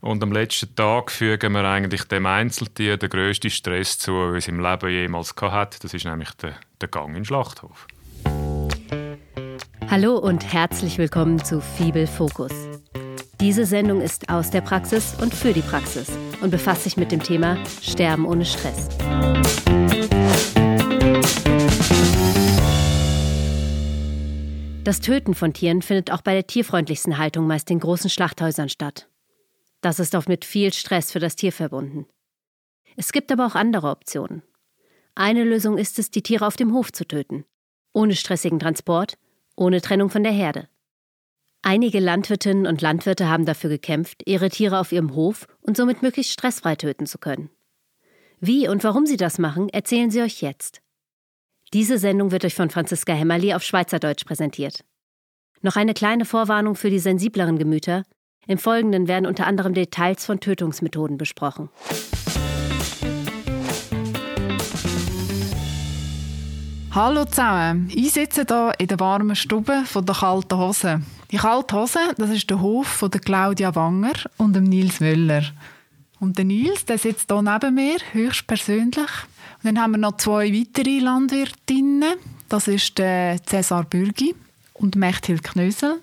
Und am letzten Tag fügen wir eigentlich dem Einzeltier den grössten Stress zu, den es im Leben jemals hatte. Das ist nämlich der, der Gang in den Schlachthof. Hallo und herzlich willkommen zu Fibel Fokus. Diese Sendung ist aus der Praxis und für die Praxis und befasst sich mit dem Thema Sterben ohne Stress. Das Töten von Tieren findet auch bei der tierfreundlichsten Haltung meist in großen Schlachthäusern statt. Das ist oft mit viel Stress für das Tier verbunden. Es gibt aber auch andere Optionen. Eine Lösung ist es, die Tiere auf dem Hof zu töten. Ohne stressigen Transport, ohne Trennung von der Herde. Einige Landwirtinnen und Landwirte haben dafür gekämpft, ihre Tiere auf ihrem Hof und somit möglichst stressfrei töten zu können. Wie und warum sie das machen, erzählen sie euch jetzt. Diese Sendung wird euch von Franziska Hämmerli auf Schweizerdeutsch präsentiert. Noch eine kleine Vorwarnung für die sensibleren Gemüter. Im Folgenden werden unter anderem Details von Tötungsmethoden besprochen. Hallo zusammen, ich sitze hier in der warmen Stube von der kalten Hose. Die kalte Hose, das ist der Hof von der Claudia Wanger und dem Nils Müller. Und der Nils, der sitzt hier neben mir, höchstpersönlich. Und dann haben wir noch zwei weitere Landwirtinnen. Das ist der Cäsar Bürgi und Mechthild Knösel.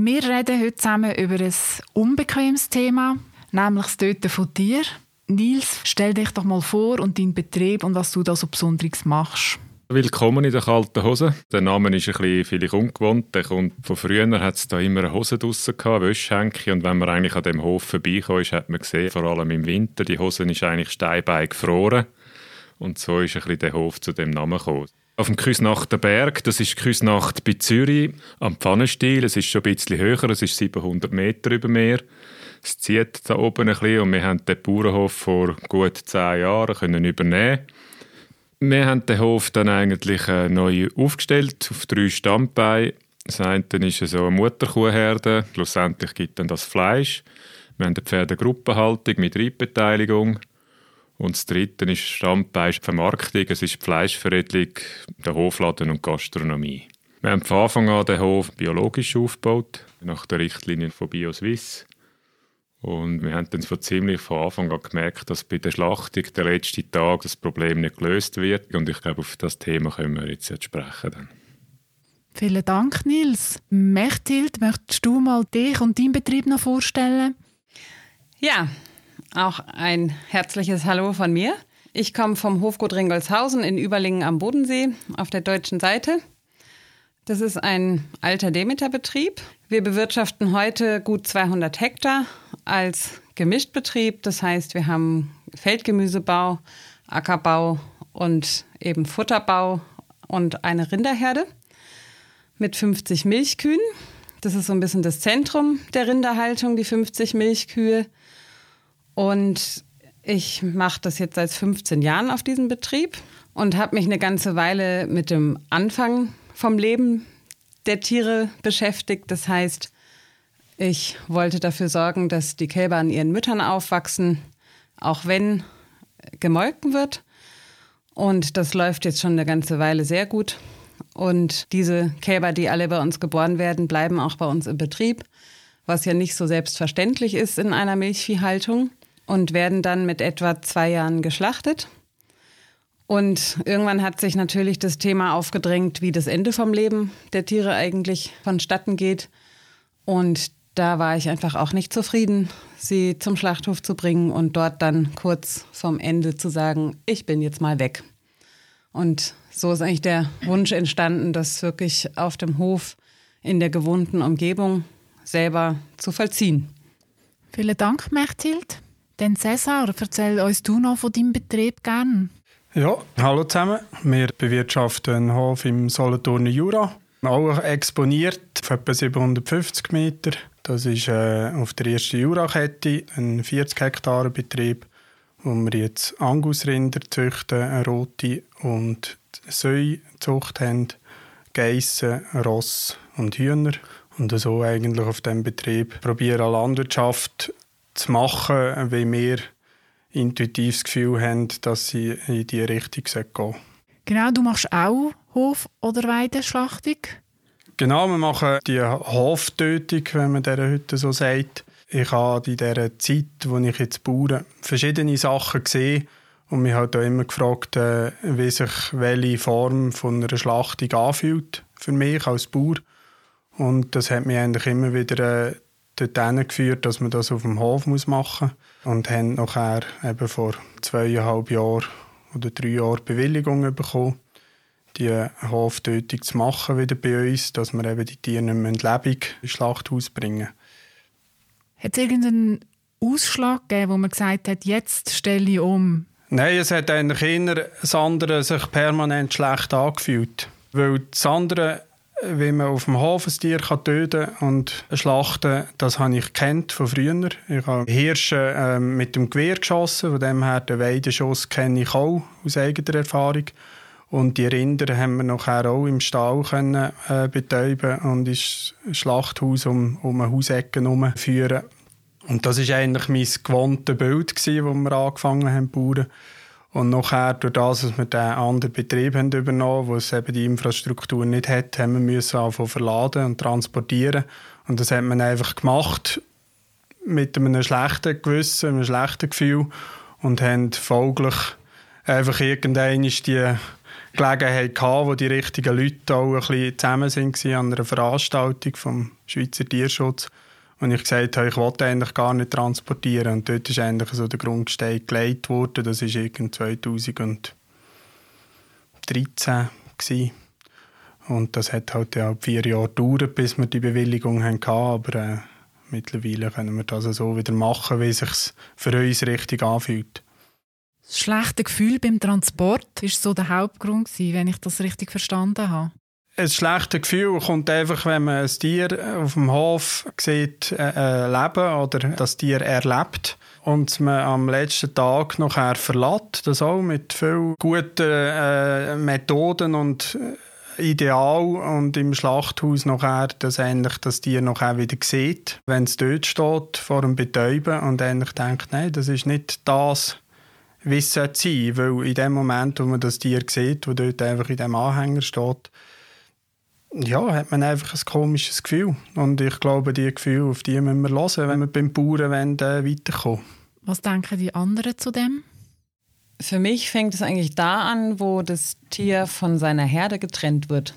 Wir reden heute zusammen über ein unbequemes Thema, nämlich das Töten von Tieren. Nils, stell dich doch mal vor und deinen Betrieb und was du da so Besonderes machst. Willkommen in der kalten Hose. Der Name ist ein bisschen vielleicht ungewohnt. Der kommt von früher hat es da immer eine Hose draussen gehabt, Wäschhänke. Und wenn man eigentlich an dem Hof vorbeikam, hat man gesehen, vor allem im Winter, die Hose ist eigentlich steinbein gefroren. Und so ist ein bisschen der Hof zu dem Namen gekommen. Auf dem Küsnachter Berg, das ist Küsnacht bei Zürich, am Pfannenstiel. Es ist schon ein bisschen höher, es ist 700 Meter über Meer. Es zieht da oben ein bisschen und wir haben den Bauernhof vor gut zehn Jahren können übernehmen Wir haben den Hof dann eigentlich äh, neu aufgestellt, auf drei Stammbeine. Das eine ist so eine Mutterkuhherde, schlussendlich gibt dann das Fleisch. Wir haben eine Pferdegruppenhaltung mit Reitbeteiligung. Und das dritte ist Standbein Vermarktung, es ist Fleischveredelung, der Hofladen und Gastronomie. Wir haben von Anfang an den Hof biologisch aufgebaut, nach der Richtlinie von BioSwiss. Und wir haben dann von ziemlich von Anfang an gemerkt, dass bei der Schlachtung der letzte Tag das Problem nicht gelöst wird. Und ich glaube, auf das Thema können wir jetzt, jetzt sprechen. Dann. Vielen Dank, Nils. Mechthild, möchtest du mal dich und deinen Betrieb noch vorstellen? Ja, auch ein herzliches Hallo von mir. Ich komme vom Hofgut Ringolshausen in Überlingen am Bodensee auf der deutschen Seite. Das ist ein alter Demeterbetrieb. Wir bewirtschaften heute gut 200 Hektar als Gemischtbetrieb. Das heißt, wir haben Feldgemüsebau, Ackerbau und eben Futterbau und eine Rinderherde mit 50 Milchkühen. Das ist so ein bisschen das Zentrum der Rinderhaltung, die 50 Milchkühe. Und ich mache das jetzt seit 15 Jahren auf diesem Betrieb und habe mich eine ganze Weile mit dem Anfang vom Leben der Tiere beschäftigt. Das heißt, ich wollte dafür sorgen, dass die Kälber an ihren Müttern aufwachsen, auch wenn gemolken wird. Und das läuft jetzt schon eine ganze Weile sehr gut. Und diese Kälber, die alle bei uns geboren werden, bleiben auch bei uns im Betrieb, was ja nicht so selbstverständlich ist in einer Milchviehhaltung und werden dann mit etwa zwei Jahren geschlachtet. Und irgendwann hat sich natürlich das Thema aufgedrängt, wie das Ende vom Leben der Tiere eigentlich vonstatten geht. Und da war ich einfach auch nicht zufrieden, sie zum Schlachthof zu bringen und dort dann kurz vorm Ende zu sagen, ich bin jetzt mal weg. Und so ist eigentlich der Wunsch entstanden, das wirklich auf dem Hof in der gewohnten Umgebung selber zu vollziehen. Vielen Dank, Mechthild. Denn Cesar, erzähl uns du noch von deinem Betrieb gern. Ja, hallo zusammen. Wir bewirtschaften einen Hof im Solothurner Jura. Auch exponiert auf etwa 750 Meter. Das ist äh, auf der ersten Jurakette ein 40 Hektar Betrieb, wo wir jetzt Angusrinder züchten, eine rote und Säuzucht haben, Geissen, Ross und Hühner. Und so eigentlich auf diesem Betrieb probieren Landwirtschaft zu machen, wie wir intuitiv das Gefühl haben, dass sie in diese Richtung gehen sollen. Genau, du machst auch Hof- oder Weideschlachtung? Genau, wir machen die Hoftötung, wenn man der heute so sagt. Ich habe in dieser Zeit, wo ich jetzt baue, verschiedene Sachen gesehen und mich halt auch immer gefragt, äh, wie sich welche Form von einer Schlachtung anfühlt für mich als Bauer. Und das hat mich eigentlich immer wieder äh, dorthin geführt, dass man das auf dem Hof machen muss. Und haben nachher eben vor zweieinhalb Jahren oder drei Jahren Bewilligung bekommen, die Hoftötung zu machen wieder bei uns, dass wir eben die Tiere nicht mehr lebendig ins Schlachthaus bringen. Hat es irgendeinen Ausschlag gegeben, wo man gesagt hat, jetzt stelle ich um? Nein, es hat eigentlich eher das andere sich permanent schlecht angefühlt. Weil das andere wie man auf dem Hof ein Tier kann töten und schlachten, das habe ich kennt von früher. Ich habe Hirsche äh, mit dem Gewehr geschossen, von dem her den Weidenschuss kenne ich auch aus eigener Erfahrung. Und die Rinder haben wir nachher auch im Stall können, äh, betäuben und ins Schlachthaus um, um eine Hausecke führen. Und das ist eigentlich mein gewohntes Bild, wo wir angefangen haben zu bauen. Und nachher, durch das, dass wir den anderen Betrieb haben übernommen, wo es eben die Infrastruktur nicht hat, haben wir müssen anfangen verladen und transportieren. Und das hat man einfach gemacht mit einem schlechten Gewissen, einem schlechten Gefühl und haben folglich einfach irgendwann die Gelegenheit gehabt, wo die richtigen Leute auch ein bisschen zusammen waren an einer Veranstaltung vom Schweizer Tierschutz und ich gesagt habe, ich wollte eigentlich gar nicht transportieren. Und dort ist eigentlich so der Grundstein gelegt worden. Das war irgend 2013 gewesen. Und das hat halt ja vier Jahre gedauert, bis wir die Bewilligung hatten. Aber äh, mittlerweile können wir das so wieder machen, wie es für uns richtig anfühlt. Das schlechte Gefühl beim Transport war so der Hauptgrund, wenn ich das richtig verstanden habe ein schlechtes Gefühl kommt einfach, wenn man ein Tier auf dem Hof sieht, äh, äh, leben oder das Tier erlebt und man am letzten Tag nachher verlässt, das auch mit vielen guten äh, Methoden und äh, Ideal und im Schlachthaus nachher, dass eigentlich das Tier nachher wieder sieht, wenn es dort steht, vor dem Betäuben und eigentlich denkt, nein, das ist nicht das, wie es sein weil in dem Moment, wo man das Tier sieht, wo dort einfach in dem Anhänger steht, ja, hat man einfach ein komisches Gefühl. Und ich glaube, diese Gefühle, auf die müssen wir hören, wenn wir beim Bauern wollen, äh, weiterkommen Was denken die anderen zu dem? Für mich fängt es eigentlich da an, wo das Tier von seiner Herde getrennt wird.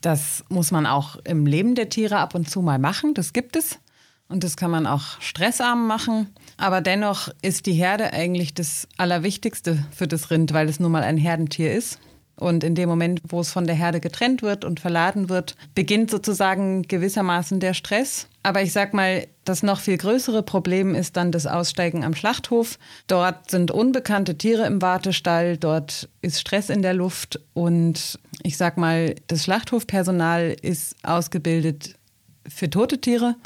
Das muss man auch im Leben der Tiere ab und zu mal machen, das gibt es. Und das kann man auch stressarm machen. Aber dennoch ist die Herde eigentlich das Allerwichtigste für das Rind, weil es nun mal ein Herdentier ist. Und in dem Moment, wo es von der Herde getrennt wird und verladen wird, beginnt sozusagen gewissermaßen der Stress. Aber ich sag mal, das noch viel größere Problem ist dann das Aussteigen am Schlachthof. Dort sind unbekannte Tiere im Wartestall, dort ist Stress in der Luft und ich sag mal, das Schlachthofpersonal ist ausgebildet für tote Tiere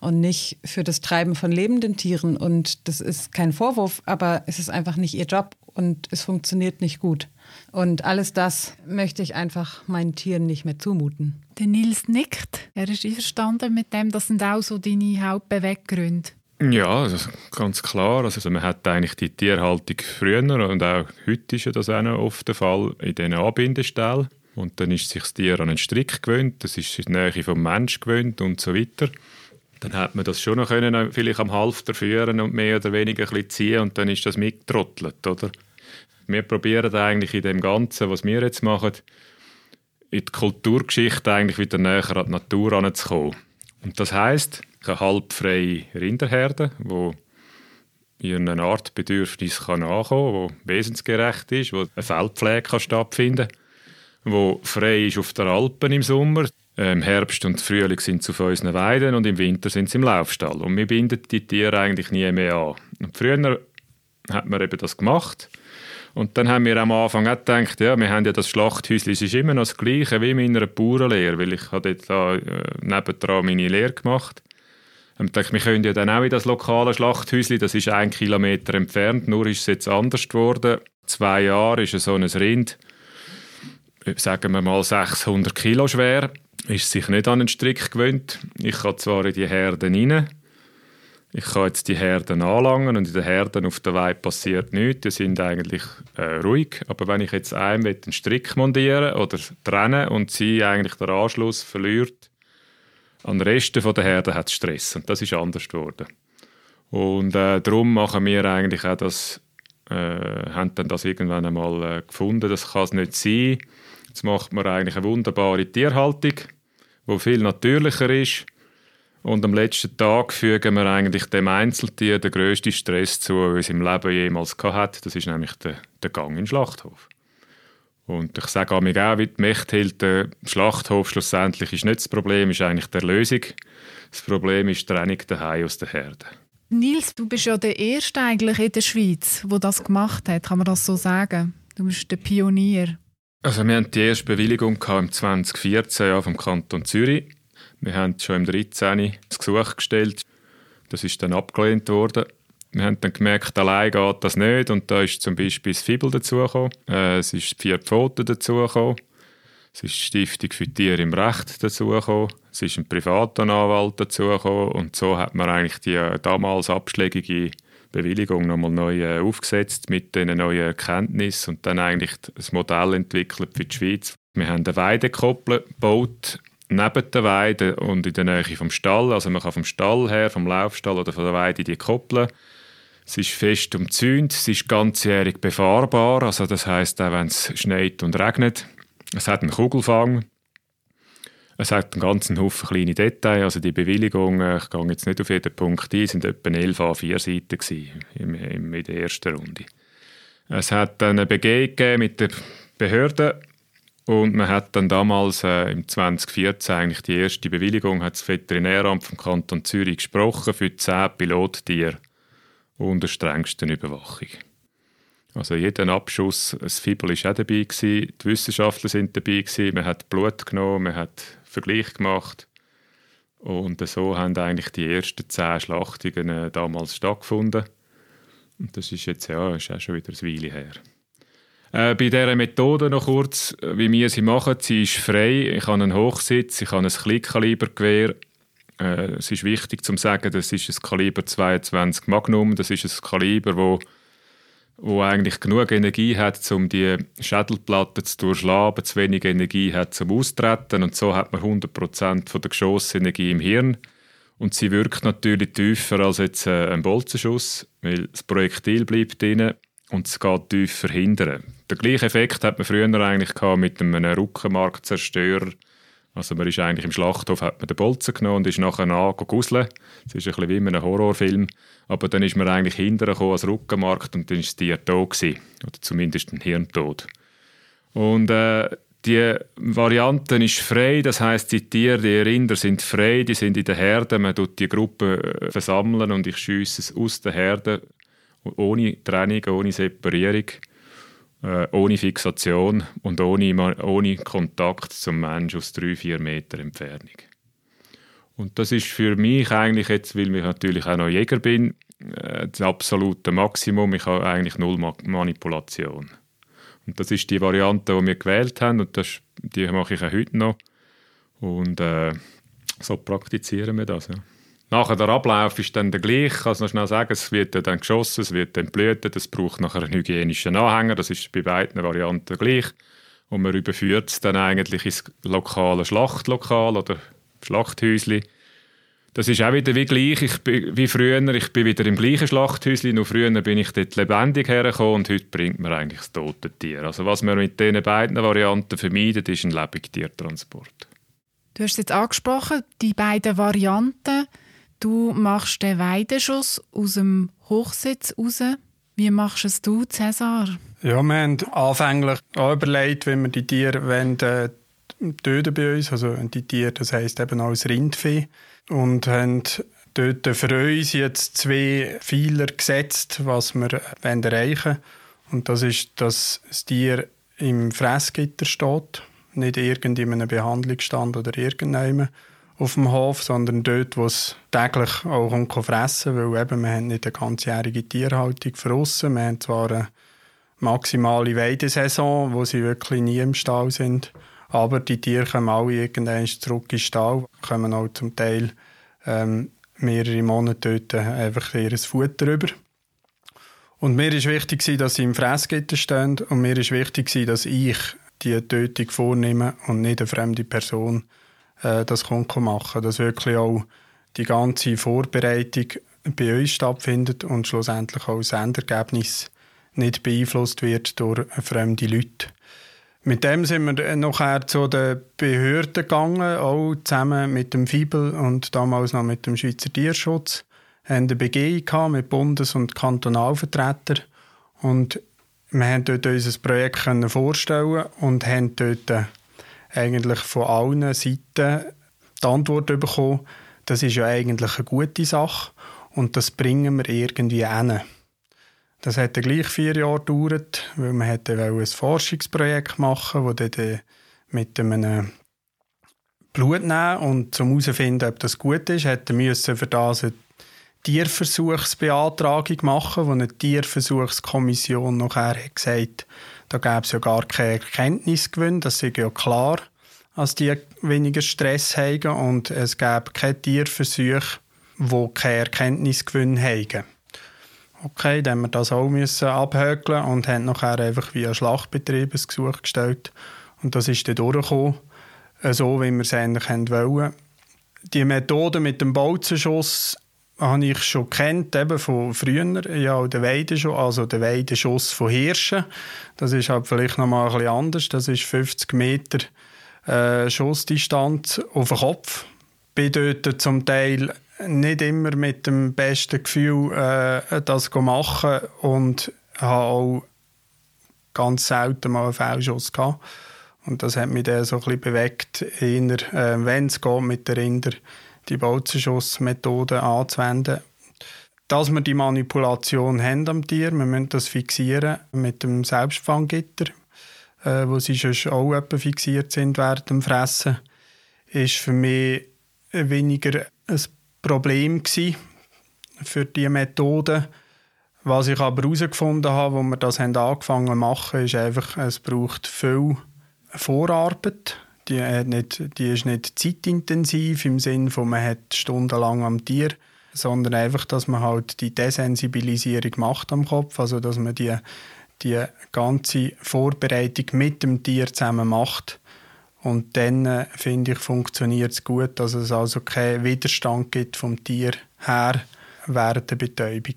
und nicht für das Treiben von lebenden Tieren. Und das ist kein Vorwurf, aber es ist einfach nicht ihr Job und es funktioniert nicht gut. Und alles das möchte ich einfach meinen Tieren nicht mehr zumuten. Der Nils nickt. Er ist einverstanden mit dem. Das sind auch so deine Hauptbeweggründe. Ja, also ganz klar. Also man hat eigentlich die Tierhaltung früher und auch heute ist das auch noch oft der Fall in diesen Anbindestellen. Und dann ist sich das Tier an einen Strick gewöhnt, das ist die Nähe vom Mensch gewöhnt und so weiter. Dann hat man das schon noch können, vielleicht am Halfter führen und mehr oder weniger ein bisschen ziehen und dann ist das mitgetrottelt, oder? Wir probieren eigentlich in dem Ganzen, was wir jetzt machen, in die Kulturgeschichte eigentlich wieder näher an die Natur heranzukommen. Und das heisst, eine halbfreie Rinderherde, wo ihren Artbedürfnis kann nachkommen kann, wo wesensgerecht ist, wo eine Feldpflege kann stattfinden wo frei ist auf der Alpen im Sommer. Im Herbst und Frühling sind sie auf unseren Weiden und im Winter sind sie im Laufstall. Und wir binden die Tiere eigentlich nie mehr an. Und früher hat man eben das gemacht. Und dann haben wir am Anfang auch gedacht, ja, wir haben ja das Schlachthäuschen, es ist immer noch das Gleiche wie in meiner Bauernlehre, weil ich habe dort da, äh, nebendran meine Lehre gemacht. Und dachte, wir können ja dann auch in das lokale Schlachthäuschen, das ist ein Kilometer entfernt, nur ist es jetzt anders geworden. Zwei Jahre ist so ein Rind, sagen wir mal 600 Kilo schwer, ist sich nicht an einen Strick gewöhnt. Ich kann zwar in die Herden rein, ich kann jetzt die Herden anlangen und in den Herden auf der Weide passiert nichts. Die sind eigentlich äh, ruhig. Aber wenn ich jetzt einem einen Strick montieren oder trennen und sie eigentlich den Anschluss verliert An den Resten der Herde hat es Stress und das ist anders geworden. Und äh, darum machen wir eigentlich auch das, äh, haben dann das irgendwann einmal äh, gefunden, das kann es nicht sein. Jetzt macht man eigentlich eine wunderbare Tierhaltung, die viel natürlicher ist. Und am letzten Tag fügen wir eigentlich dem Einzeltier den grössten Stress zu, den es im Leben jemals hatte. Das ist nämlich der, der Gang in den Schlachthof. Und ich sage auch, wie die Mechthild, der Schlachthof schlussendlich ist nicht das Problem, ist eigentlich die Lösung. Das Problem ist die Trennung daheim aus der Herde. Nils, du bist ja der Erste eigentlich in der Schweiz, der das gemacht hat. Kann man das so sagen? Du bist der Pionier. Also wir hatten die erste Bewilligung im 2014 ja, vom Kanton Zürich. Wir haben schon im 2013 das Gesuch gestellt. Das ist dann abgelehnt worden. Wir haben dann gemerkt, allein geht das nicht. Und da ist zum Beispiel das Fibel dazugekommen. Äh, es ist vier Pfoten dazugekommen. Es ist die Stiftung für Tiere im Recht dazugekommen. Es ist ein privater Anwalt dazugekommen. Und so hat man eigentlich die äh, damals abschlägige Bewilligung nochmal neu äh, aufgesetzt mit diesen neuen Erkenntnissen und dann eigentlich das Modell entwickelt für die Schweiz. Wir haben eine Weidekoppel gebaut, neben der Weide und in der Nähe vom Stall. Also man kann vom Stall her, vom Laufstall oder von der Weide die koppeln. Es ist fest umzäunt, es ist ganzjährig befahrbar, also das heißt auch wenn es schneit und regnet. Es hat einen Kugelfang. Es hat einen ganzen Haufen kleine Details. Also die Bewilligung, äh, ich gehe jetzt nicht auf jeden Punkt ein, sind etwa 11 A4-Seiten in, in der ersten Runde. Es hat eine Begehung mit den Behörden und man hat dann damals äh, im 2014 eigentlich die erste Bewilligung, hat das Veterinäramt vom Kanton Zürich gesprochen für 10 Pilottiere unter strengsten Überwachung. Also jeden Abschuss, das Fibel war auch dabei, gewesen, die Wissenschaftler sind dabei, gewesen, man hat Blut genommen, man hat Vergleich gemacht und so haben eigentlich die ersten zehn Schlachtungen äh, damals stattgefunden. Und das ist jetzt ja, ist auch schon wieder ein Weile her. Äh, bei dieser Methode noch kurz, wie wir sie machen, sie ist frei. Ich habe einen Hochsitz, ich habe ein Kleinkalibergewehr. Äh, es ist wichtig zu sagen, das ist ein Kaliber 22 Magnum. Das ist ein Kaliber, wo wo eigentlich genug Energie hat, um die Schädelplatte zu durchschlagen, zu wenig Energie hat zum Austreten und so hat man 100% von der Geschossenergie im Hirn und sie wirkt natürlich tiefer als jetzt äh, ein Bolzenschuss, weil das Projektil bleibt drin und es geht tiefer hindern. Der gleiche Effekt hat man früher eigentlich mit einem Rückenmarkzerstörer also man ist eigentlich im Schlachthof, hat man den Bolzen genommen und ist nachher angeguselt. Das ist ein bisschen wie in einem Horrorfilm. Aber dann ist man eigentlich hinterher als Rückenmarkt und dann war das Tier tot. Oder zumindest ein Hirntod. Und äh, die Variante ist frei, das heißt die Tiere, die Rinder sind frei, die sind in der Herde, man tut die Gruppe äh, versammeln und ich schiesse es aus der Herde, ohne Trennung, ohne Separierung äh, ohne Fixation und ohne, ohne Kontakt zum Menschen aus drei, vier Meter Entfernung. Und das ist für mich eigentlich jetzt, weil ich natürlich auch noch Jäger bin, äh, das absolute Maximum. Ich habe eigentlich null Manipulation. Und das ist die Variante, die wir gewählt haben und das, die mache ich auch heute noch. Und äh, so praktizieren wir das. Ja. Nachher der Ablauf ist dann der gleiche. Ich kann es noch schnell sagen, es wird dann geschossen, es wird dann blüht, es braucht nachher einen hygienischen Anhänger, das ist bei beiden Varianten gleich. Und man überführt es dann eigentlich ins lokale Schlachtlokal oder Schlachthäusli. Das ist auch wieder wie gleich ich bin, wie früher. Ich bin wieder im gleichen Schlachthäusli, nur früher bin ich dort lebendig hergekommen und heute bringt man eigentlich das tote Tier. Also was man mit diesen beiden Varianten vermeidet, ist ein Lebendtiertransport. Du hast es jetzt angesprochen, die beiden Varianten. Du machst den Weidenschuss aus dem Hochsitz raus. Wie machst es du, Cäsar? Ja, wir haben anfänglich auch überlegt, wenn wir die Tiere wollen, äh, töten bei uns, also die Tiere, das heisst eben auch das Rindvieh, und haben dort für uns jetzt zwei Pfeiler gesetzt, was wir erreichen wollen. Und das ist, dass das Tier im Fressgitter steht, nicht irgendeinem Behandlungsstand oder irgendeinem auf dem Hof, sondern dort, wo es täglich auch kommt, fressen weil eben, wir haben nicht eine ganzjährige Tierhaltung für aussen. Wir haben zwar eine maximale Weidesaison, wo sie wirklich nie im Stall sind, aber die Tiere kommen alle irgendwann zurück in den Stall, kommen auch zum Teil ähm, mehrere Monate dort einfach ihr Futter über. Und mir ist wichtig, dass sie im Fressgitter stehen und mir ist wichtig, dass ich die Tötung vornehme und nicht eine fremde Person äh, das kommt machen, dass wirklich auch die ganze Vorbereitung bei uns stattfindet und schlussendlich auch das Endergebnis nicht beeinflusst wird durch fremde Leute. Mit dem sind wir nachher zu den Behörden gegangen, auch zusammen mit dem FIBEL und damals noch mit dem Schweizer Tierschutz. Wir hatten eine Begehung mit Bundes- und Kantonalvertretern und wir haben dort unser Projekt vorstellen und haben dort eigentlich von allen Seiten die Antwort bekommen, das ist ja eigentlich eine gute Sache und das bringen wir irgendwie hin. Das hat gleich vier Jahre gedauert, weil man hätte ein Forschungsprojekt machen das dann mit einem Blut nehmen und zum herausfinden, ob das gut ist, hätte müssen für das eine Tierversuchsbeantragung machen, wo eine Tierversuchskommission nachher hat gesagt, da gäbe es ja gar keine Erkenntnisgewinn, das ist ja klar, dass die weniger Stress haben und es gäbe keine Tierversuche, die keine Erkenntnisgewinn haben. Okay, dann haben wir das auch müssen abhökeln und haben nachher einfach via Schlachtbetrieb ein Gesuch gestellt. Und das ist dann durchgekommen, so wie wir es eigentlich wollen. Die Methode mit dem Bolzenschuss habe ich schon kennt, eben von früher, ja, den Weidenschuss, also den Weidenschuss von Hirschen. Das ist halt vielleicht noch mal ein anders. Das ist 50 Meter äh, Schussdistanz auf den Kopf. Bin dort zum Teil nicht immer mit dem besten Gefühl äh, das machen und habe auch ganz selten mal einen Fehlschuss gehabt. Und das hat mich dann so ein bisschen bewegt, eher, äh, wenn es geht, mit der Rinder die Bolzenschussmethode anzuwenden. Dass wir die Manipulation haben am Tier, wir müssen das fixieren mit dem Selbstfanggitter, äh, wo sie schon auch etwa fixiert sind während dem Fressen, ist für mich weniger ein Problem gewesen für diese Methode. Was ich aber herausgefunden habe, als wir das haben angefangen zu machen, ist einfach, es braucht viel Vorarbeit. Die, nicht, die ist nicht zeitintensiv im Sinne von, man hat stundenlang am Tier, sondern einfach, dass man halt die Desensibilisierung macht am Kopf, also dass man die, die ganze Vorbereitung mit dem Tier zusammen macht und dann, äh, finde ich, funktioniert es gut, dass es also keinen Widerstand gibt vom Tier her während der Betäubung.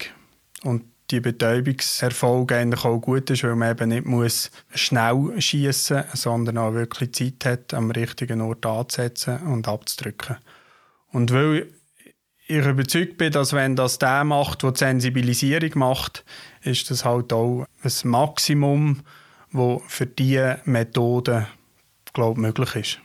Und die Betäubungserfolg eigentlich auch gut ist, weil man eben nicht muss schnell schießen, sondern auch wirklich Zeit hat, am richtigen Ort anzusetzen und abzudrücken. Und weil ich überzeugt bin, dass wenn das der macht, der die Sensibilisierung macht, ist das halt auch ein Maximum, wo für diese Methode glaube möglich ist.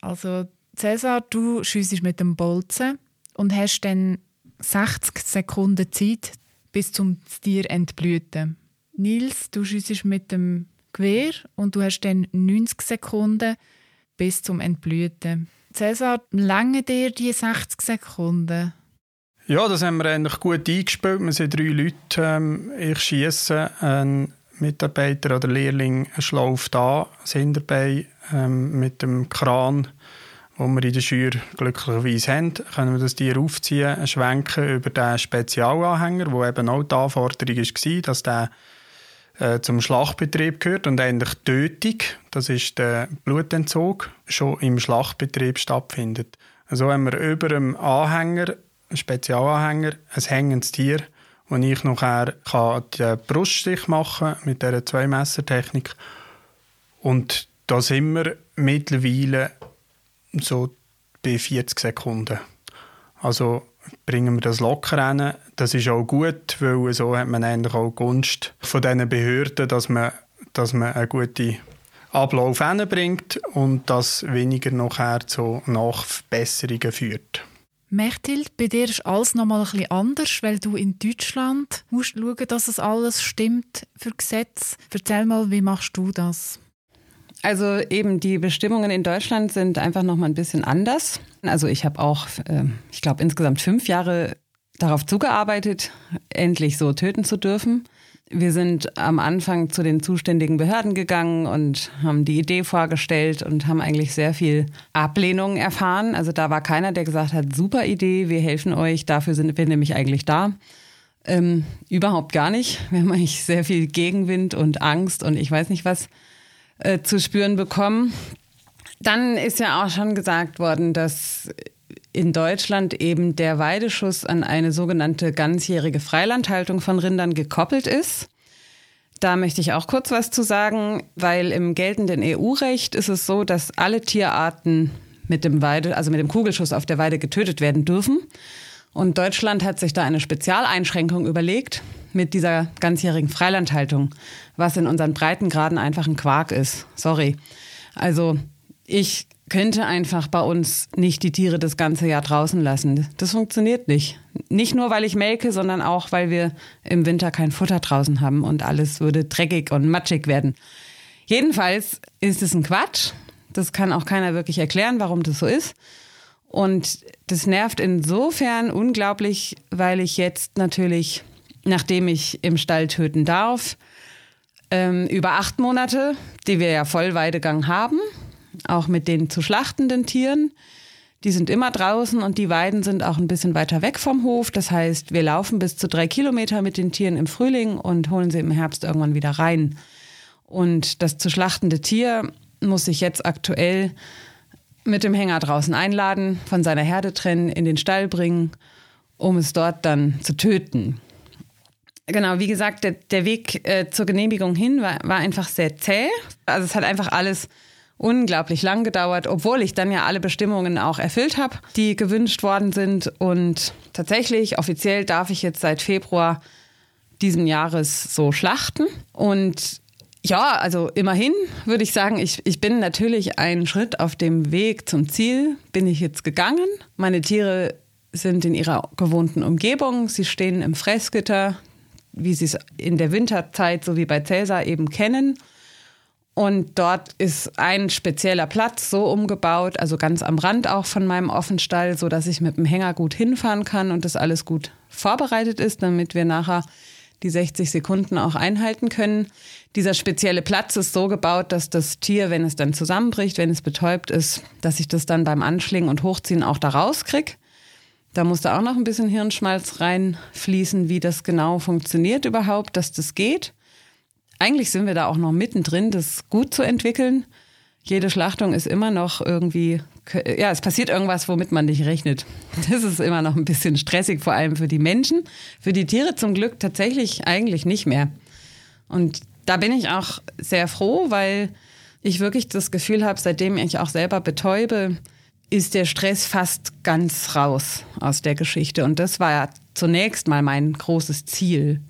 Also Cäsar, du schiessest mit dem Bolzen und hast dann 60 Sekunden Zeit, bis zum Tier entblüten. Nils, du schiessest mit dem Gewehr und du hast dann 90 Sekunden bis zum Entblüten. Cäsar, lange dir die 60 Sekunden? Ja, das haben wir eigentlich gut eingespielt. Wir sind drei Leute. Ähm, ich schieße, ein Mitarbeiter oder Lehrling schlauft an, das Hinterbein ähm, mit dem Kran, den wir in der Schür glücklicherweise haben, können wir das Tier aufziehen, schwenken über den Spezialanhänger, wo eben auch die Anforderung war, dass der äh, zum Schlachtbetrieb gehört und die Tötung, das ist der Blutentzug, schon im Schlachtbetrieb stattfindet. So haben wir über dem Anhänger, Spezialanhänger, ein hängendes Tier, wo ich nachher den Bruststich machen kann mit dieser Zwei-Messer-Technik. Und da sind wir mittlerweile so bei 40 Sekunden. Also bringen wir das locker rein. Das ist auch gut, weil so hat man eigentlich auch Gunst von diesen Behörden, dass man, dass man einen guten Ablauf bringt und das weniger nachher zu Nachbesserungen führt. Mechthild, bei dir ist alles noch mal ein bisschen anders, weil du in Deutschland musst schauen, dass es alles stimmt für Gesetz. Erzähl mal, wie machst du das? Also eben die Bestimmungen in Deutschland sind einfach noch mal ein bisschen anders. Also ich habe auch, äh, ich glaube insgesamt fünf Jahre darauf zugearbeitet, endlich so töten zu dürfen. Wir sind am Anfang zu den zuständigen Behörden gegangen und haben die Idee vorgestellt und haben eigentlich sehr viel Ablehnung erfahren. Also da war keiner, der gesagt hat, super Idee, wir helfen euch, dafür sind wir nämlich eigentlich da. Ähm, überhaupt gar nicht. Wir haben eigentlich sehr viel Gegenwind und Angst und ich weiß nicht was äh, zu spüren bekommen. Dann ist ja auch schon gesagt worden, dass in Deutschland eben der Weideschuss an eine sogenannte ganzjährige Freilandhaltung von Rindern gekoppelt ist. Da möchte ich auch kurz was zu sagen, weil im geltenden EU-Recht ist es so, dass alle Tierarten mit dem Weide, also mit dem Kugelschuss auf der Weide getötet werden dürfen. Und Deutschland hat sich da eine Spezialeinschränkung überlegt mit dieser ganzjährigen Freilandhaltung, was in unseren Breitengraden einfach ein Quark ist. Sorry. Also ich könnte einfach bei uns nicht die Tiere das ganze Jahr draußen lassen. Das funktioniert nicht. Nicht nur, weil ich melke, sondern auch, weil wir im Winter kein Futter draußen haben und alles würde dreckig und matschig werden. Jedenfalls ist es ein Quatsch. Das kann auch keiner wirklich erklären, warum das so ist. Und das nervt insofern unglaublich, weil ich jetzt natürlich, nachdem ich im Stall töten darf, ähm, über acht Monate, die wir ja Vollweidegang haben, auch mit den zu schlachtenden Tieren. Die sind immer draußen und die Weiden sind auch ein bisschen weiter weg vom Hof. Das heißt, wir laufen bis zu drei Kilometer mit den Tieren im Frühling und holen sie im Herbst irgendwann wieder rein. Und das zu schlachtende Tier muss sich jetzt aktuell mit dem Hänger draußen einladen, von seiner Herde trennen, in den Stall bringen, um es dort dann zu töten. Genau, wie gesagt, der, der Weg äh, zur Genehmigung hin war, war einfach sehr zäh. Also es hat einfach alles unglaublich lang gedauert, obwohl ich dann ja alle Bestimmungen auch erfüllt habe, die gewünscht worden sind. Und tatsächlich, offiziell darf ich jetzt seit Februar diesen Jahres so schlachten. Und ja, also immerhin würde ich sagen, ich, ich bin natürlich einen Schritt auf dem Weg zum Ziel, bin ich jetzt gegangen. Meine Tiere sind in ihrer gewohnten Umgebung, sie stehen im Fressgitter, wie sie es in der Winterzeit, so wie bei Cäsar eben kennen. Und dort ist ein spezieller Platz so umgebaut, also ganz am Rand auch von meinem Offenstall, so dass ich mit dem Hänger gut hinfahren kann und das alles gut vorbereitet ist, damit wir nachher die 60 Sekunden auch einhalten können. Dieser spezielle Platz ist so gebaut, dass das Tier, wenn es dann zusammenbricht, wenn es betäubt ist, dass ich das dann beim Anschlingen und Hochziehen auch da rauskriege. Da muss da auch noch ein bisschen Hirnschmalz reinfließen, wie das genau funktioniert überhaupt, dass das geht eigentlich sind wir da auch noch mittendrin, das gut zu entwickeln. Jede Schlachtung ist immer noch irgendwie, ja, es passiert irgendwas, womit man nicht rechnet. Das ist immer noch ein bisschen stressig, vor allem für die Menschen. Für die Tiere zum Glück tatsächlich eigentlich nicht mehr. Und da bin ich auch sehr froh, weil ich wirklich das Gefühl habe, seitdem ich auch selber betäube, ist der Stress fast ganz raus aus der Geschichte. Und das war ja zunächst mal mein großes Ziel.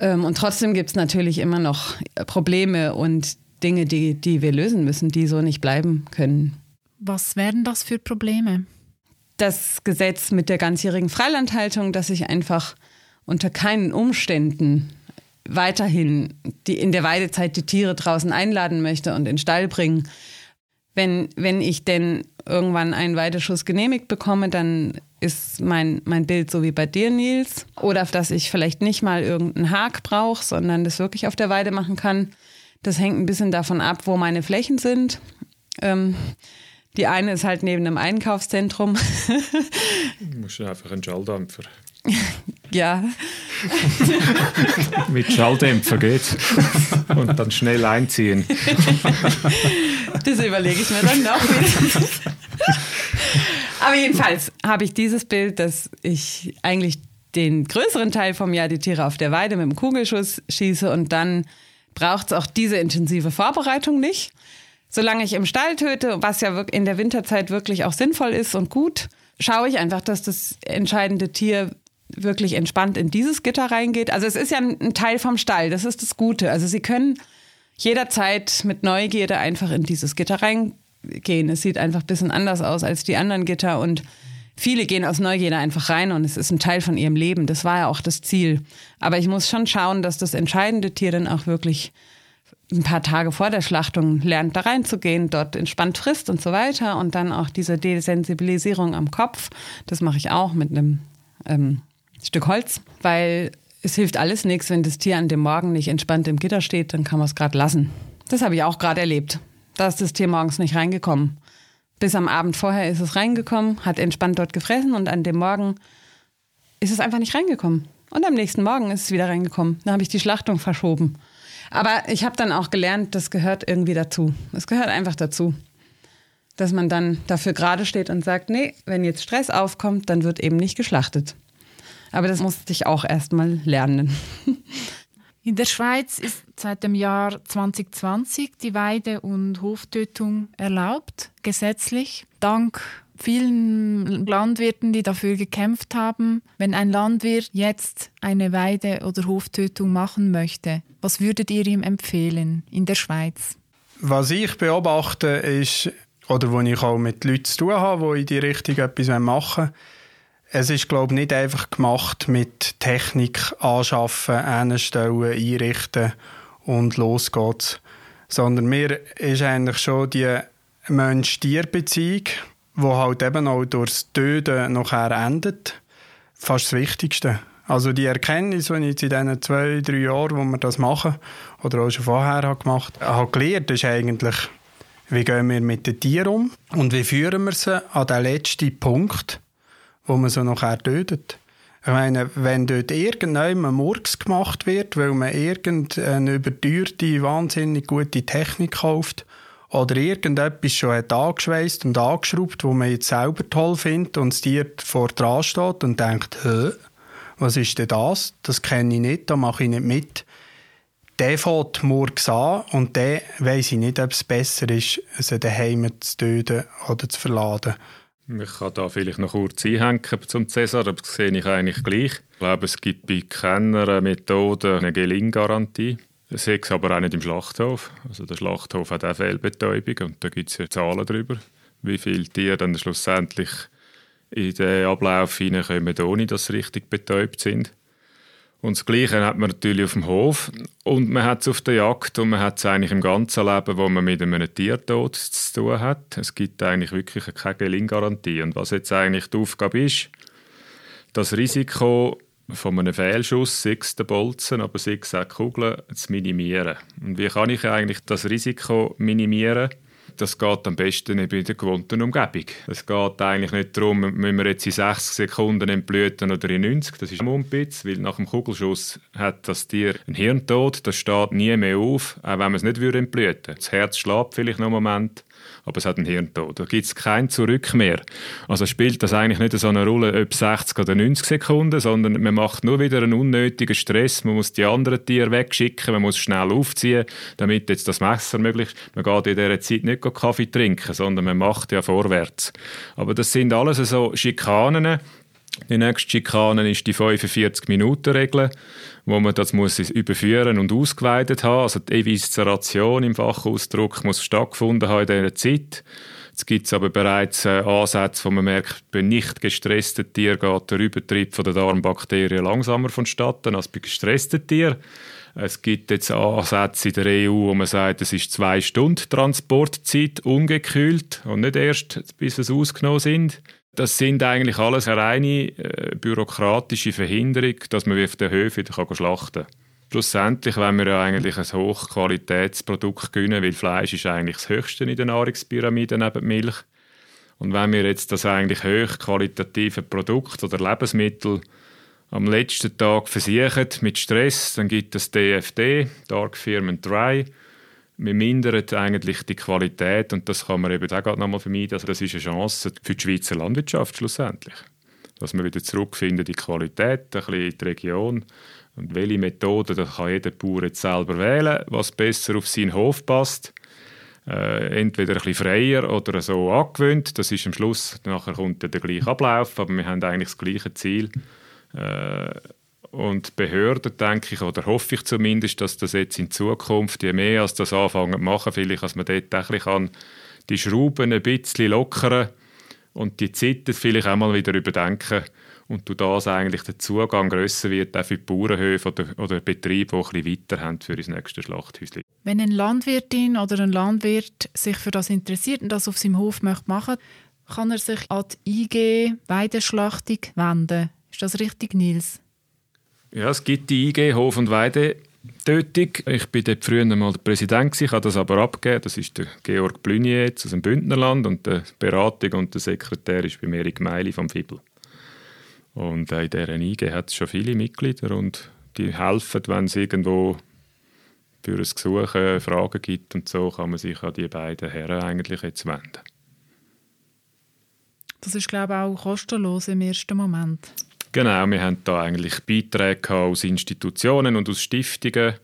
Ähm, und trotzdem gibt es natürlich immer noch Probleme und Dinge, die, die wir lösen müssen, die so nicht bleiben können. Was wären das für Probleme? Das Gesetz mit der ganzjährigen Freilandhaltung, dass ich einfach unter keinen Umständen weiterhin die, in der Weidezeit die Tiere draußen einladen möchte und in den Stall bringen. Wenn, wenn ich denn irgendwann einen Weideschuss genehmigt bekomme, dann ist mein, mein Bild so wie bei dir, Nils. Oder dass ich vielleicht nicht mal irgendeinen Hak brauche, sondern das wirklich auf der Weide machen kann. Das hängt ein bisschen davon ab, wo meine Flächen sind. Ähm, die eine ist halt neben einem Einkaufszentrum. du musst einfach einen Schalldämpfer. ja. Mit Schalldämpfer geht's. Und dann schnell einziehen. das überlege ich mir dann noch. Aber jedenfalls habe ich dieses Bild, dass ich eigentlich den größeren Teil vom Jahr die Tiere auf der Weide mit dem Kugelschuss schieße und dann braucht es auch diese intensive Vorbereitung nicht. Solange ich im Stall töte, was ja in der Winterzeit wirklich auch sinnvoll ist und gut, schaue ich einfach, dass das entscheidende Tier wirklich entspannt in dieses Gitter reingeht. Also es ist ja ein Teil vom Stall, das ist das Gute. Also Sie können jederzeit mit Neugierde einfach in dieses Gitter reingehen gehen. Es sieht einfach ein bisschen anders aus als die anderen Gitter und viele gehen aus Neugierde einfach rein und es ist ein Teil von ihrem Leben. Das war ja auch das Ziel. Aber ich muss schon schauen, dass das entscheidende Tier dann auch wirklich ein paar Tage vor der Schlachtung lernt, da reinzugehen, dort entspannt frisst und so weiter und dann auch diese Desensibilisierung am Kopf. Das mache ich auch mit einem ähm, Stück Holz, weil es hilft alles nichts, wenn das Tier an dem Morgen nicht entspannt im Gitter steht, dann kann man es gerade lassen. Das habe ich auch gerade erlebt. Da ist das Tier morgens nicht reingekommen. Bis am Abend vorher ist es reingekommen, hat entspannt dort gefressen und an dem Morgen ist es einfach nicht reingekommen. Und am nächsten Morgen ist es wieder reingekommen. Dann habe ich die Schlachtung verschoben. Aber ich habe dann auch gelernt, das gehört irgendwie dazu. Es gehört einfach dazu. dass man dann dafür gerade steht und sagt, nee, wenn jetzt Stress aufkommt, dann wird eben nicht geschlachtet. Aber das musste ich auch erst mal lernen. In der Schweiz ist seit dem Jahr 2020 die Weide- und Hoftötung erlaubt, gesetzlich. Dank vielen Landwirten, die dafür gekämpft haben. Wenn ein Landwirt jetzt eine Weide- oder Hoftötung machen möchte, was würdet ihr ihm empfehlen in der Schweiz? Was ich beobachte, ist, oder wo ich auch mit Leuten zu tun habe, die in die Richtung etwas machen wollen, es ist, glaube ich, nicht einfach gemacht mit Technik anschaffen, einstellen, einrichten und los geht's. Sondern mir ist eigentlich schon die Mensch-Tier-Beziehung, die halt eben auch durchs Töten nachher endet, fast das Wichtigste. Also die Erkenntnis, die ich jetzt in diesen zwei, drei Jahren, wo wir das machen, oder auch schon vorher habe gemacht habe, gelernt, ist eigentlich, wie gehen wir mit den Tieren um und wie führen wir sie an den letzten Punkt, wo man so nachher tötet. Ich meine, wenn dort irgendjemand Murks gemacht wird, weil man irgendeine überteuerte, wahnsinnig gute Technik kauft oder irgendetwas schon hat angeschweißt und angeschraubt, wo man jetzt selber toll findet und das Tier vor dran steht und denkt, Hä, was ist denn das? Das kenne ich nicht, da mache ich nicht mit. Der fängt Murks an und der weiss ich nicht, ob es besser ist, sie daheim zu töten oder zu verladen. Ich kann da vielleicht noch kurz einhängen zum Cäsar, aber das sehe ich eigentlich gleich. Ich glaube, es gibt bei keiner Methode eine Gelinggarantie. Das sehe ich aber auch nicht im Schlachthof. Also der Schlachthof hat auch Fehlbetäubung und da gibt es ja Zahlen darüber, wie viele Tiere dann schlussendlich in den Ablauf hineinkommen, ohne dass sie richtig betäubt sind. Und das Gleiche hat man natürlich auf dem Hof und man hat es auf der Jagd und man hat es eigentlich im ganzen Leben, wo man mit einem Tiertod zu tun hat. Es gibt eigentlich wirklich keine Gelinggarantie. Und was jetzt eigentlich die Aufgabe ist, das Risiko von einem Fehlschuss, sechs der Bolzen, aber sechs auch Kugeln, zu minimieren. Und wie kann ich eigentlich das Risiko minimieren? Das geht am besten in der gewohnten Umgebung. Es geht eigentlich nicht darum, müssen wir jetzt in 60 Sekunden entblüten oder in 90. Das ist ein Mumpitz, weil nach dem Kugelschuss hat das Tier einen Hirntod. Das steht nie mehr auf, auch wenn man es nicht entblüten würde. Das Herz schlägt vielleicht noch einen Moment aber es hat einen Hirntod. Da gibt es kein Zurück mehr. Also spielt das eigentlich nicht so eine Rolle, ob 60 oder 90 Sekunden, sondern man macht nur wieder einen unnötigen Stress. Man muss die anderen Tiere wegschicken, man muss schnell aufziehen, damit jetzt das Messer möglichst, man geht in dieser Zeit nicht Kaffee trinken, sondern man macht ja vorwärts. Aber das sind alles so Schikanen, die nächste Schikane ist die 45-Minuten-Regel, wo man das muss überführen und ausgeweitet haben. Also die Evisceration im Fachausdruck muss stattgefunden haben in dieser Zeit. Jetzt gibt es aber bereits äh, Ansätze, wo man merkt, bei nicht gestressten Tieren geht der Übertrieb der Darmbakterien langsamer vonstatten als bei gestressten Tieren. Es gibt jetzt Ansätze in der EU, wo man sagt, es ist zwei Stunden Transportzeit ungekühlt und nicht erst, bis es ausgenommen sind. Das sind eigentlich alles eine reine äh, bürokratische Verhinderung, dass man auf den Höfen wieder schlachten kann. Schlussendlich wollen wir ja eigentlich ein Hochqualitätsprodukt gewinnen, weil Fleisch ist eigentlich das Höchste in der Nahrungspyramide neben Milch. Und wenn wir jetzt das eigentlich hochqualitative Produkt oder Lebensmittel am letzten Tag versichern mit Stress, dann gibt es DFD, Dark Firm Dry, wir mindern eigentlich die Qualität und das kann man eben auch nochmal vermeiden. Also das ist eine Chance für die Schweizer Landwirtschaft schlussendlich. Dass man wieder zurückfinden die Qualität, ein bisschen in die Region und welche Methode, da kann jeder Bauer jetzt selber wählen, was besser auf seinen Hof passt. Äh, entweder ein bisschen freier oder so angewöhnt. Das ist am Schluss, nachher kommt der gleiche Ablauf, aber wir haben eigentlich das gleiche Ziel. Äh, und Behörden, denke ich, oder hoffe ich zumindest, dass das jetzt in Zukunft, je mehr als das anfangen zu machen, vielleicht, dass man dort ein kann, die Schrauben ein bisschen lockern und die Zeiten vielleicht auch mal wieder überdenken und du das eigentlich der Zugang grösser wird, auch für die Bauernhöfe oder, oder Betriebe, die ein weiter haben für das nächste Schlachthäuschen. Wenn eine Landwirtin oder ein Landwirt sich für das interessiert und das auf seinem Hof möchte machen, kann er sich an die IG Weideschlachtung wenden. Ist das richtig, Nils? Ja, es gibt die IG Hof- und Weidetötung. Ich bin dort früher mal der Präsident, ich habe das aber abgegeben. Das ist der Georg Blünier aus dem Bündnerland und die Beratung und der Sekretär ist bei Erik Meili vom Fibel. Und in dieser IG hat es schon viele Mitglieder und die helfen, wenn es irgendwo für ein Gesuch Fragen gibt und so, kann man sich an die beiden Herren eigentlich jetzt wenden. Das ist, glaube ich, auch kostenlos im ersten Moment. Genau, wir haben da eigentlich Beiträge aus Institutionen und aus Stiftungen,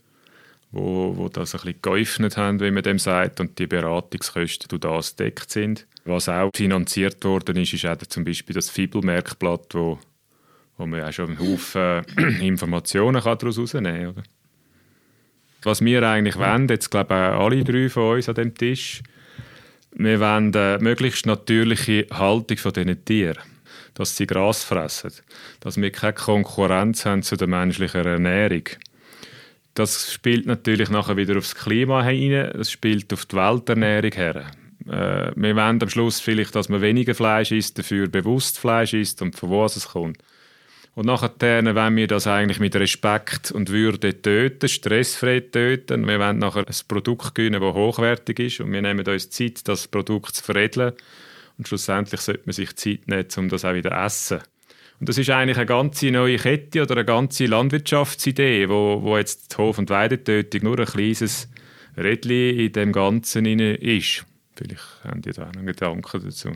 wo, wo das ein bisschen geöffnet haben, wie man dem sagt, und die Beratungskosten durch das deckt sind. Was auch finanziert worden ist, ist auch zum Beispiel das Fibelmerkblatt, wo, wo man auch schon einen Haufen Informationen daraus herausnehmen kann. Was wir eigentlich wollen, jetzt glaube ich auch alle drei von uns an dem Tisch, wir wollen eine möglichst natürliche Haltung von diesen Tieren dass sie Gras fressen, dass wir keine Konkurrenz haben zu der menschlichen Ernährung. Das spielt natürlich nachher wieder aufs Klima hinein, es spielt auf die Welternährung her. Äh, wir wollen am Schluss vielleicht, dass man weniger Fleisch isst, dafür bewusst Fleisch isst und von wo es kommt. Und nachher wollen wir das eigentlich mit Respekt und Würde töten, stressfrei töten. Wir wollen nachher ein Produkt gewinnen, das hochwertig ist und wir nehmen uns Zeit, das Produkt zu veredeln und schlussendlich sollte man sich Zeit nehmen, um das auch wieder zu essen. Und das ist eigentlich eine ganze neue Kette oder eine ganze Landwirtschaftsidee, wo, wo jetzt die Hof- und Weidetötung nur ein kleines Rädchen in dem Ganzen ist. Vielleicht haben die da einen Gedanken dazu.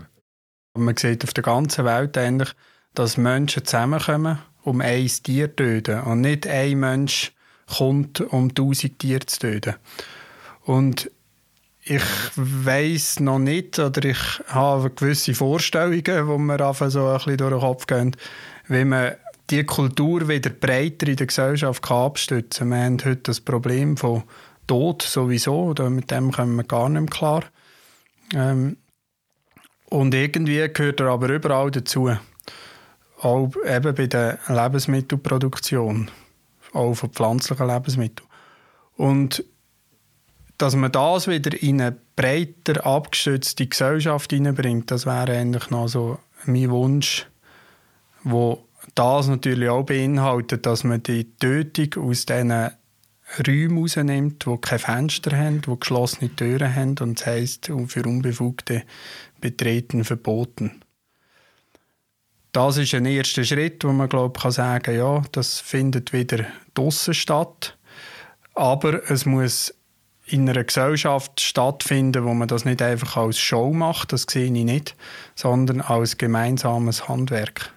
Man sieht auf der ganzen Welt eigentlich, dass Menschen zusammenkommen, um ein Tier zu töten. Und nicht ein Mensch kommt, um tausend Tiere zu töten. Und ich weiß noch nicht, oder ich habe gewisse Vorstellungen, die mir einfach so ein bisschen durch den Kopf gehen, wie man die Kultur wieder breiter in der Gesellschaft abstützen kann. Wir haben heute das Problem von Tod sowieso, mit dem kommen wir gar nicht mehr klar. Ähm, und irgendwie gehört er aber überall dazu. Auch eben bei der Lebensmittelproduktion, auch von pflanzlichen Lebensmitteln. Und dass man das wieder in eine breiter abgestützte Gesellschaft hineinbringt, das wäre eigentlich noch so mein Wunsch, wo das natürlich auch beinhaltet, dass man die Tötung aus diesen Räumen rausnimmt, die keine Fenster haben, die geschlossene Türen haben und das heisst, für unbefugte Betreten verboten. Das ist ein erster Schritt, wo man glaube kann sagen, ja, das findet wieder draussen statt, aber es muss in einer Gesellschaft stattfinden, wo man das nicht einfach als Show macht, das sehe ich nicht, sondern als gemeinsames Handwerk.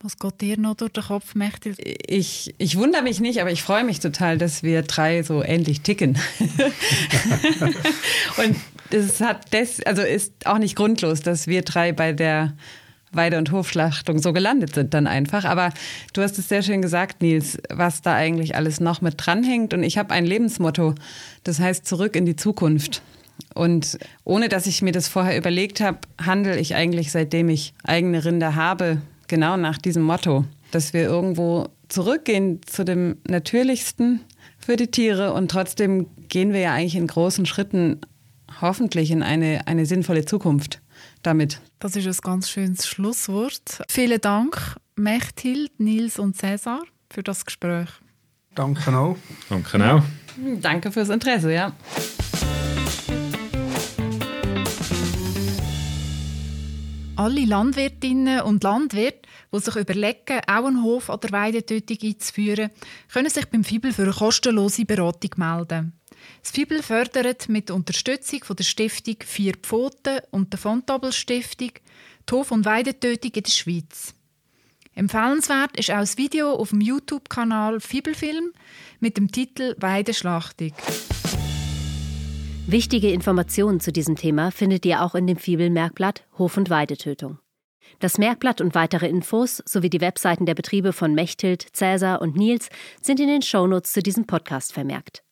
Was geht dir noch durch den Kopf, Mechtel? Ich, ich wundere mich nicht, aber ich freue mich total, dass wir drei so ähnlich ticken. und das hat das, also ist auch nicht grundlos, dass wir drei bei der Weide- und Hofschlachtung so gelandet sind dann einfach. Aber du hast es sehr schön gesagt, Nils, was da eigentlich alles noch mit dranhängt. Und ich habe ein Lebensmotto, das heißt zurück in die Zukunft. Und ohne dass ich mir das vorher überlegt habe, handle ich eigentlich, seitdem ich eigene Rinder habe, genau nach diesem Motto, dass wir irgendwo zurückgehen zu dem Natürlichsten für die Tiere und trotzdem gehen wir ja eigentlich in großen Schritten hoffentlich in eine, eine sinnvolle Zukunft damit. Das ist ein ganz schönes Schlusswort. Vielen Dank, Mechthild, Nils und Cäsar, für das Gespräch. Danke auch. Danke auch. Danke fürs Interesse, ja. Alle Landwirtinnen und Landwirte, die sich überlegen, auch einen Hof oder Weidetötung einzuführen, können sich beim Fibel für eine kostenlose Beratung melden. Das Fibel fördert mit Unterstützung von der Stiftung Vier Pfoten und der Fontobel Stiftung die Hof- und Weidetötung in der Schweiz. Empfehlenswert ist auch das Video auf dem YouTube-Kanal Fibelfilm mit dem Titel Weideschlachtung. Wichtige Informationen zu diesem Thema findet ihr auch in dem Fibel-Merkblatt Hof- und Weidetötung. Das Merkblatt und weitere Infos sowie die Webseiten der Betriebe von Mechthild, Cäsar und Nils sind in den Shownotes zu diesem Podcast vermerkt.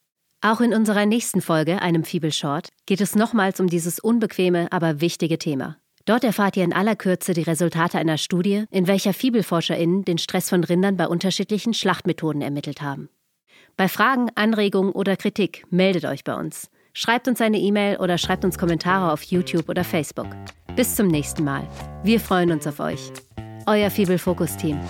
Auch in unserer nächsten Folge, einem Fibel Short, geht es nochmals um dieses unbequeme, aber wichtige Thema. Dort erfahrt ihr in aller Kürze die Resultate einer Studie, in welcher FibelforscherInnen den Stress von Rindern bei unterschiedlichen Schlachtmethoden ermittelt haben. Bei Fragen, Anregungen oder Kritik meldet euch bei uns. Schreibt uns eine E-Mail oder schreibt uns Kommentare auf YouTube oder Facebook. Bis zum nächsten Mal. Wir freuen uns auf euch. Euer Fibel Fokus Team.